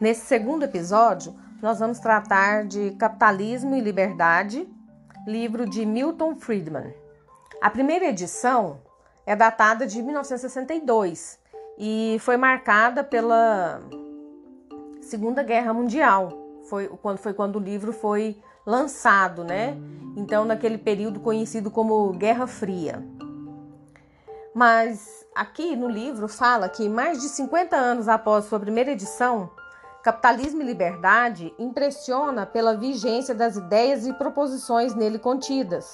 Nesse segundo episódio, nós vamos tratar de Capitalismo e Liberdade, livro de Milton Friedman. A primeira edição é datada de 1962 e foi marcada pela Segunda Guerra Mundial. Foi quando, foi quando o livro foi lançado, né? Então, naquele período conhecido como Guerra Fria. Mas aqui no livro fala que mais de 50 anos após sua primeira edição, Capitalismo e Liberdade impressiona pela vigência das ideias e proposições nele contidas.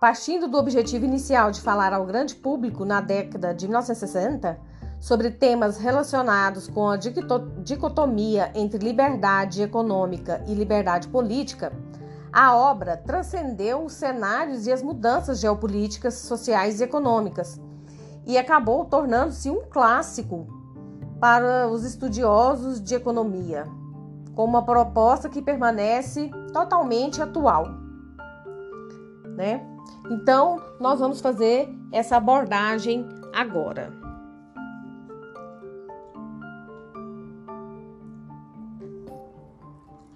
Partindo do objetivo inicial de falar ao grande público na década de 1960 sobre temas relacionados com a dicotomia entre liberdade econômica e liberdade política, a obra transcendeu os cenários e as mudanças geopolíticas, sociais e econômicas e acabou tornando-se um clássico para os estudiosos de economia, com uma proposta que permanece totalmente atual. Né? Então, nós vamos fazer essa abordagem agora.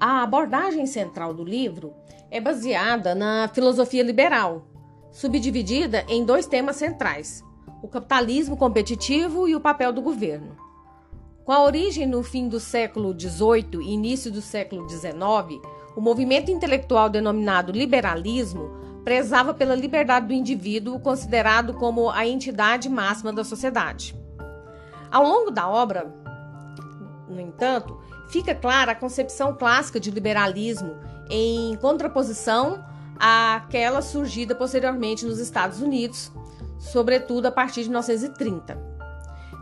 A abordagem central do livro é baseada na filosofia liberal, subdividida em dois temas centrais: o capitalismo competitivo e o papel do governo. Com a origem no fim do século XVIII e início do século XIX, o movimento intelectual denominado liberalismo prezava pela liberdade do indivíduo, considerado como a entidade máxima da sociedade. Ao longo da obra, no entanto, fica clara a concepção clássica de liberalismo em contraposição àquela surgida posteriormente nos Estados Unidos, sobretudo a partir de 1930.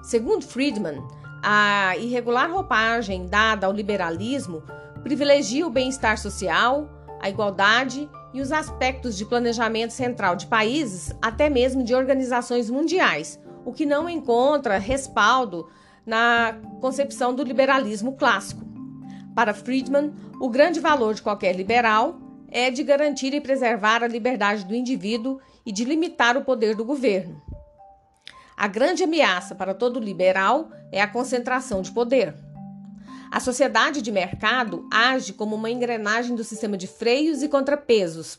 Segundo Friedman, a irregular roupagem dada ao liberalismo privilegia o bem-estar social, a igualdade e os aspectos de planejamento central de países, até mesmo de organizações mundiais, o que não encontra respaldo na concepção do liberalismo clássico. Para Friedman, o grande valor de qualquer liberal é de garantir e preservar a liberdade do indivíduo e de limitar o poder do governo. A grande ameaça para todo liberal é a concentração de poder. A sociedade de mercado age como uma engrenagem do sistema de freios e contrapesos,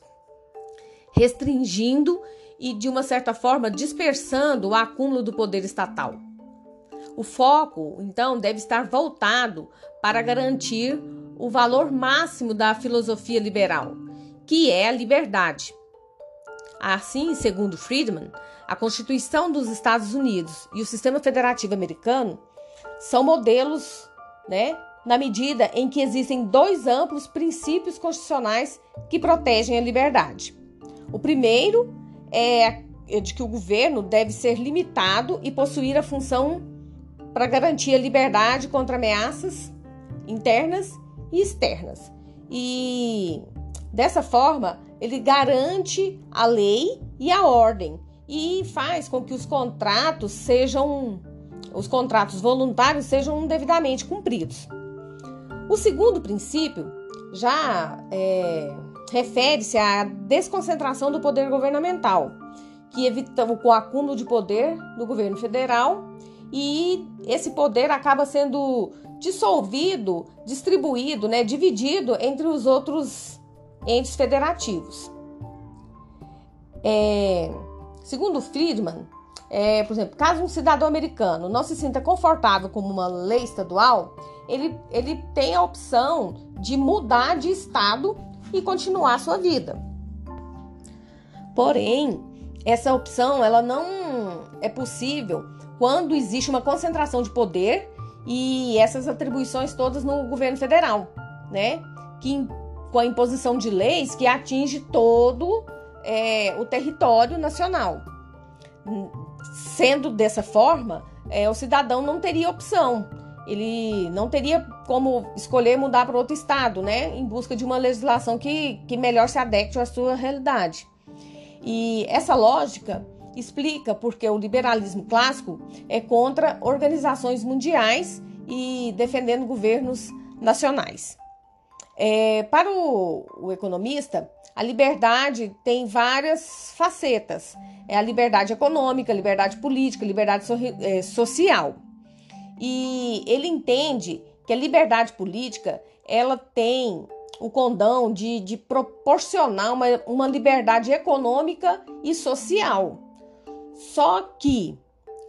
restringindo e, de uma certa forma, dispersando o acúmulo do poder estatal. O foco, então, deve estar voltado para garantir o valor máximo da filosofia liberal, que é a liberdade. Assim, segundo Friedman, a Constituição dos Estados Unidos e o sistema federativo americano são modelos, né, na medida em que existem dois amplos princípios constitucionais que protegem a liberdade. O primeiro é de que o governo deve ser limitado e possuir a função para garantir a liberdade contra ameaças internas e externas. E dessa forma, ele garante a lei e a ordem e faz com que os contratos sejam os contratos voluntários sejam devidamente cumpridos. O segundo princípio já é, refere-se à desconcentração do poder governamental, que evita o acúmulo de poder do governo federal e esse poder acaba sendo dissolvido, distribuído, né, dividido entre os outros entes federativos. É, segundo Friedman, é, por exemplo, caso um cidadão americano não se sinta confortável com uma lei estadual, ele, ele tem a opção de mudar de estado e continuar sua vida. Porém, essa opção ela não é possível quando existe uma concentração de poder e essas atribuições todas no governo federal, né? Que com a imposição de leis que atinge todo é, o território nacional. Sendo dessa forma, é, o cidadão não teria opção. Ele não teria como escolher mudar para outro estado, né? Em busca de uma legislação que, que melhor se adeque à sua realidade. E essa lógica explica porque o liberalismo clássico é contra organizações mundiais e defendendo governos nacionais. É, para o, o, economista, a liberdade tem várias facetas. É a liberdade econômica, a liberdade política, liberdade so, é, social. e ele entende que a liberdade política ela tem o condão de, de proporcionar uma, uma liberdade econômica e social. Só que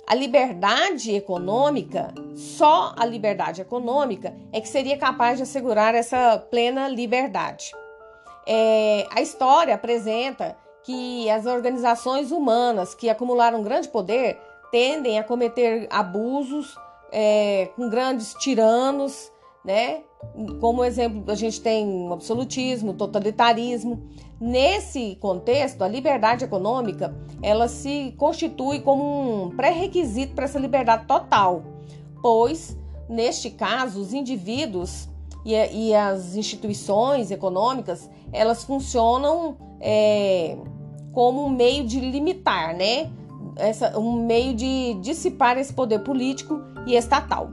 a liberdade econômica, só a liberdade econômica é que seria capaz de assegurar essa plena liberdade. É, a história apresenta que as organizações humanas que acumularam grande poder tendem a cometer abusos é, com grandes tiranos, né? Como exemplo, a gente tem absolutismo, totalitarismo. Nesse contexto, a liberdade econômica ela se constitui como um pré-requisito para essa liberdade total, pois neste caso os indivíduos e, e as instituições econômicas elas funcionam é, como um meio de limitar, né? Essa, um meio de dissipar esse poder político e estatal.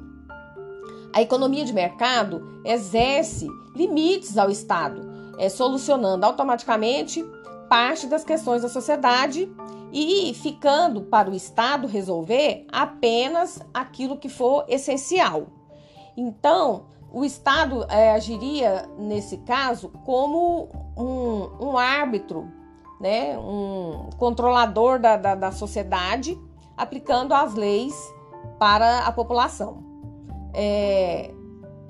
A economia de mercado exerce limites ao Estado, é, solucionando automaticamente parte das questões da sociedade e ficando para o Estado resolver apenas aquilo que for essencial. Então, o Estado é, agiria, nesse caso, como um, um árbitro, né, um controlador da, da, da sociedade, aplicando as leis para a população. É,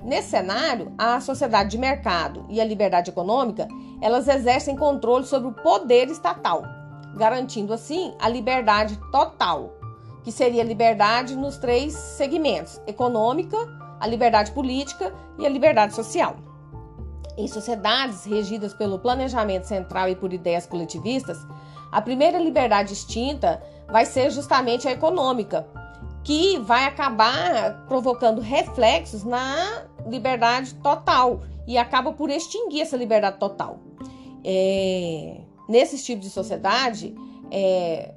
nesse cenário, a sociedade de mercado e a liberdade econômica elas exercem controle sobre o poder estatal, garantindo assim a liberdade total, que seria a liberdade nos três segmentos: econômica, a liberdade política e a liberdade social. Em sociedades regidas pelo planejamento central e por ideias coletivistas, a primeira liberdade extinta vai ser justamente a econômica, que vai acabar provocando reflexos na liberdade total e acaba por extinguir essa liberdade total. É, nesses tipos de sociedade, é,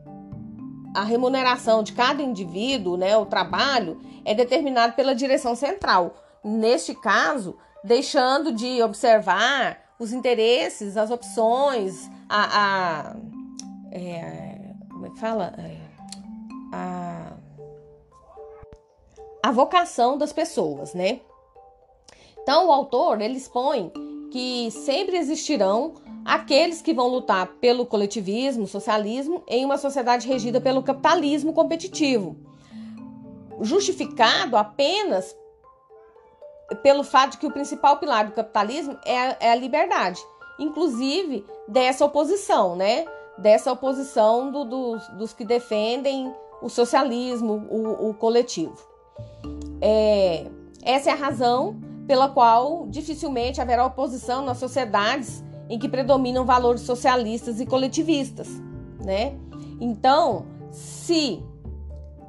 a remuneração de cada indivíduo, né, o trabalho, é determinado pela direção central. Neste caso, deixando de observar os interesses, as opções, a, a é, como é que fala? É, a a vocação das pessoas, né? Então o autor ele expõe que sempre existirão aqueles que vão lutar pelo coletivismo, socialismo em uma sociedade regida pelo capitalismo competitivo, justificado apenas pelo fato de que o principal pilar do capitalismo é a, é a liberdade, inclusive dessa oposição, né? Dessa oposição do, dos, dos que defendem o socialismo, o, o coletivo. É, essa é a razão pela qual dificilmente haverá oposição nas sociedades em que predominam valores socialistas e coletivistas, né? Então, se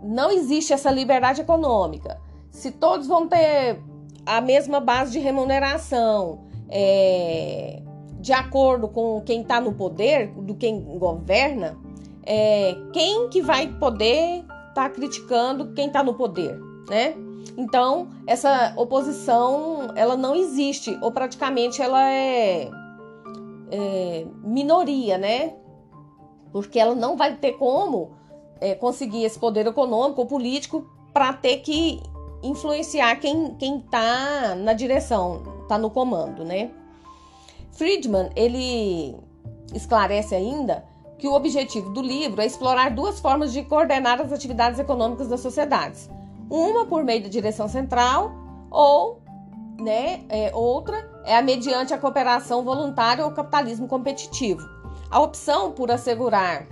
não existe essa liberdade econômica, se todos vão ter a mesma base de remuneração, é, de acordo com quem está no poder, do quem governa, é, quem que vai poder estar tá criticando quem está no poder, né? Então, essa oposição, ela não existe, ou praticamente ela é, é minoria, né? Porque ela não vai ter como é, conseguir esse poder econômico ou político para ter que influenciar quem quem está na direção, está no comando, né? Friedman ele esclarece ainda que o objetivo do livro é explorar duas formas de coordenar as atividades econômicas das sociedades uma por meio da direção central ou né, é, outra é a mediante a cooperação voluntária ou capitalismo competitivo. A opção por assegurar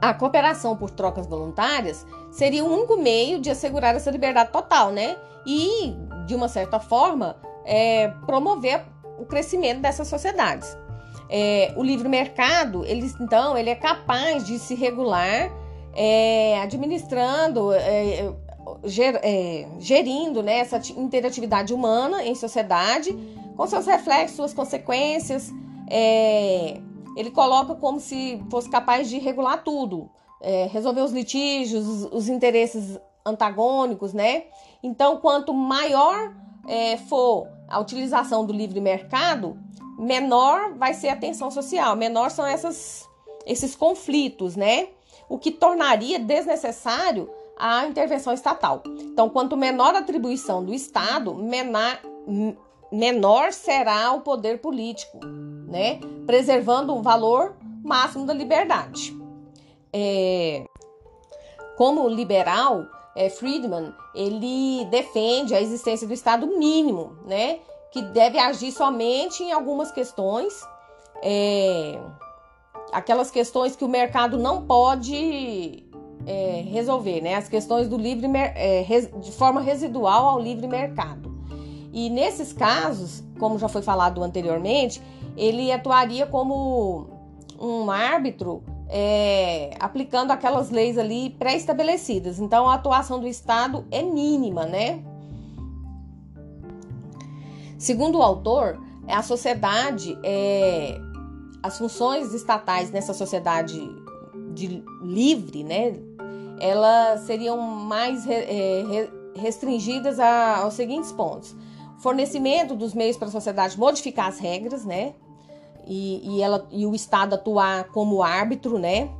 a cooperação por trocas voluntárias seria o único meio de assegurar essa liberdade total, né? E, de uma certa forma, é, promover o crescimento dessas sociedades. É, o livre mercado, ele, então, ele é capaz de se regular é, administrando, é, ger, é, gerindo né, essa interatividade humana em sociedade, com seus reflexos, suas consequências. É, ele coloca como se fosse capaz de regular tudo, é, resolver os litígios, os, os, interesses antagônicos, né? Então, quanto maior é, for a utilização do livre mercado, menor vai ser a tensão social, menor são essas, esses conflitos, né? O que tornaria desnecessário a intervenção estatal. Então, quanto menor a atribuição do Estado, menor, menor será o poder político, né? Preservando o valor máximo da liberdade. É, como liberal, é, Friedman ele defende a existência do Estado mínimo, né? Que deve agir somente em algumas questões, é, aquelas questões que o mercado não pode é, resolver, né? As questões do livre é, de forma residual ao livre mercado. E nesses casos, como já foi falado anteriormente, ele atuaria como um árbitro é, aplicando aquelas leis ali pré-estabelecidas. Então, a atuação do Estado é mínima, né? Segundo o autor, a sociedade, é, as funções estatais nessa sociedade de livre, né, elas seriam mais é, restringidas aos seguintes pontos: fornecimento dos meios para a sociedade modificar as regras, né, e, e, ela, e o Estado atuar como árbitro, né,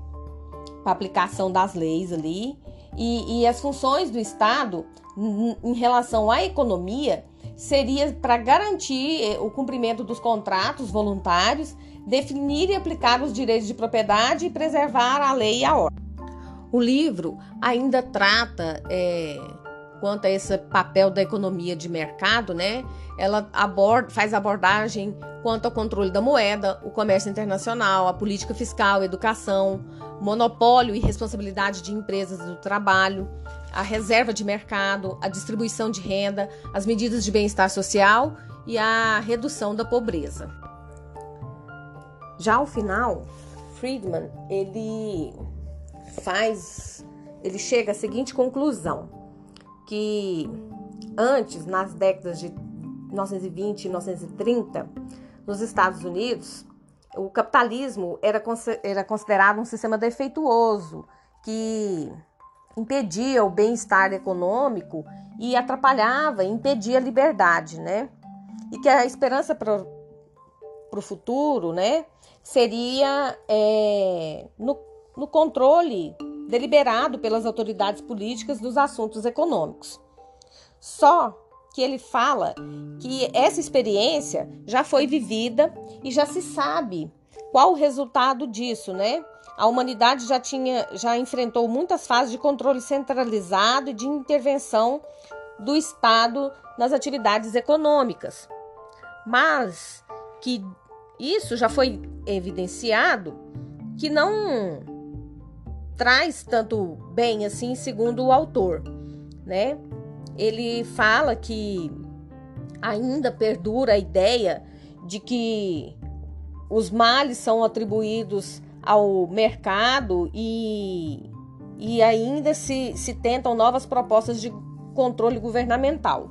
para aplicação das leis ali, e, e as funções do Estado em relação à economia seria para garantir eh, o cumprimento dos contratos voluntários, definir e aplicar os direitos de propriedade e preservar a lei e a ordem. O livro ainda trata é, quanto a esse papel da economia de mercado, né? Ela aborda, faz abordagem quanto ao controle da moeda, o comércio internacional, a política fiscal, educação, monopólio e responsabilidade de empresas do trabalho, a reserva de mercado, a distribuição de renda, as medidas de bem-estar social e a redução da pobreza. Já ao final, Friedman ele faz, ele chega à seguinte conclusão, que antes, nas décadas de 1920 e 1930, nos Estados Unidos, o capitalismo era, era considerado um sistema defeituoso que impedia o bem-estar econômico e atrapalhava, impedia a liberdade, né? E que a esperança para o futuro, né, seria é, no no controle deliberado pelas autoridades políticas dos assuntos econômicos. Só que ele fala que essa experiência já foi vivida e já se sabe qual o resultado disso, né? A humanidade já tinha, já enfrentou muitas fases de controle centralizado e de intervenção do Estado nas atividades econômicas. Mas que isso já foi evidenciado que não traz tanto bem assim, segundo o autor, né? Ele fala que ainda perdura a ideia de que os males são atribuídos ao mercado e, e ainda se, se tentam novas propostas de controle governamental.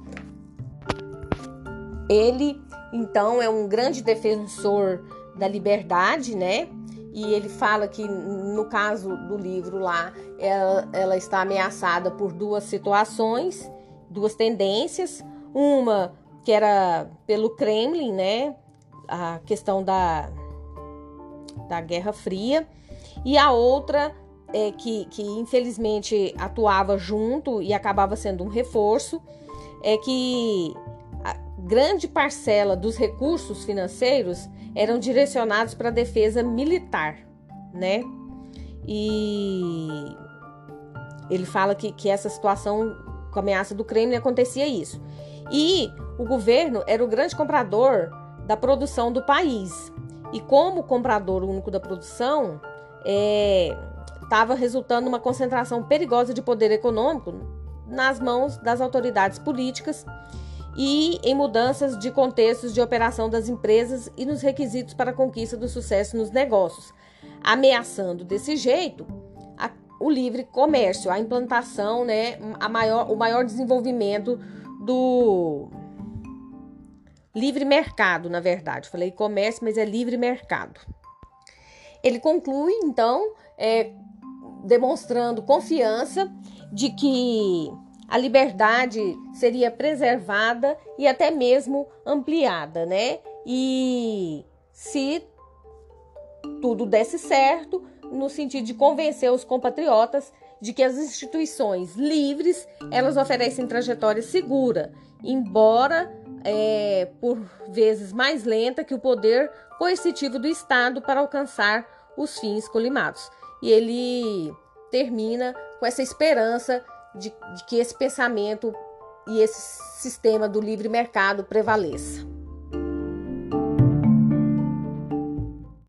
Ele, então, é um grande defensor da liberdade, né? e ele fala que no caso do livro lá ela, ela, está ameaçada por duas situações, duas tendências, uma que era pelo Kremlin, né, a questão da, da Guerra Fria, e a outra é que, que infelizmente atuava junto e acabava sendo um reforço, é que a grande parcela dos recursos financeiros eram direcionados para a defesa militar, né? E ele fala que, que essa situação com a ameaça do Kremlin acontecia isso. E o governo era o grande comprador da produção do país. E como comprador único da produção, estava é, resultando uma concentração perigosa de poder econômico nas mãos das autoridades políticas e em mudanças de contextos de operação das empresas e nos requisitos para a conquista do sucesso nos negócios, ameaçando desse jeito a, o livre comércio, a implantação, né, a maior, o maior desenvolvimento do livre mercado, na verdade. Falei comércio, mas é livre mercado. Ele conclui, então, é, demonstrando confiança de que a liberdade seria preservada e até mesmo ampliada, né? E se tudo desse certo, no sentido de convencer os compatriotas de que as instituições livres elas oferecem trajetória segura, embora é, por vezes mais lenta que o poder coercitivo do Estado para alcançar os fins colimados. E ele termina com essa esperança de, de que esse pensamento e esse sistema do livre mercado prevaleça.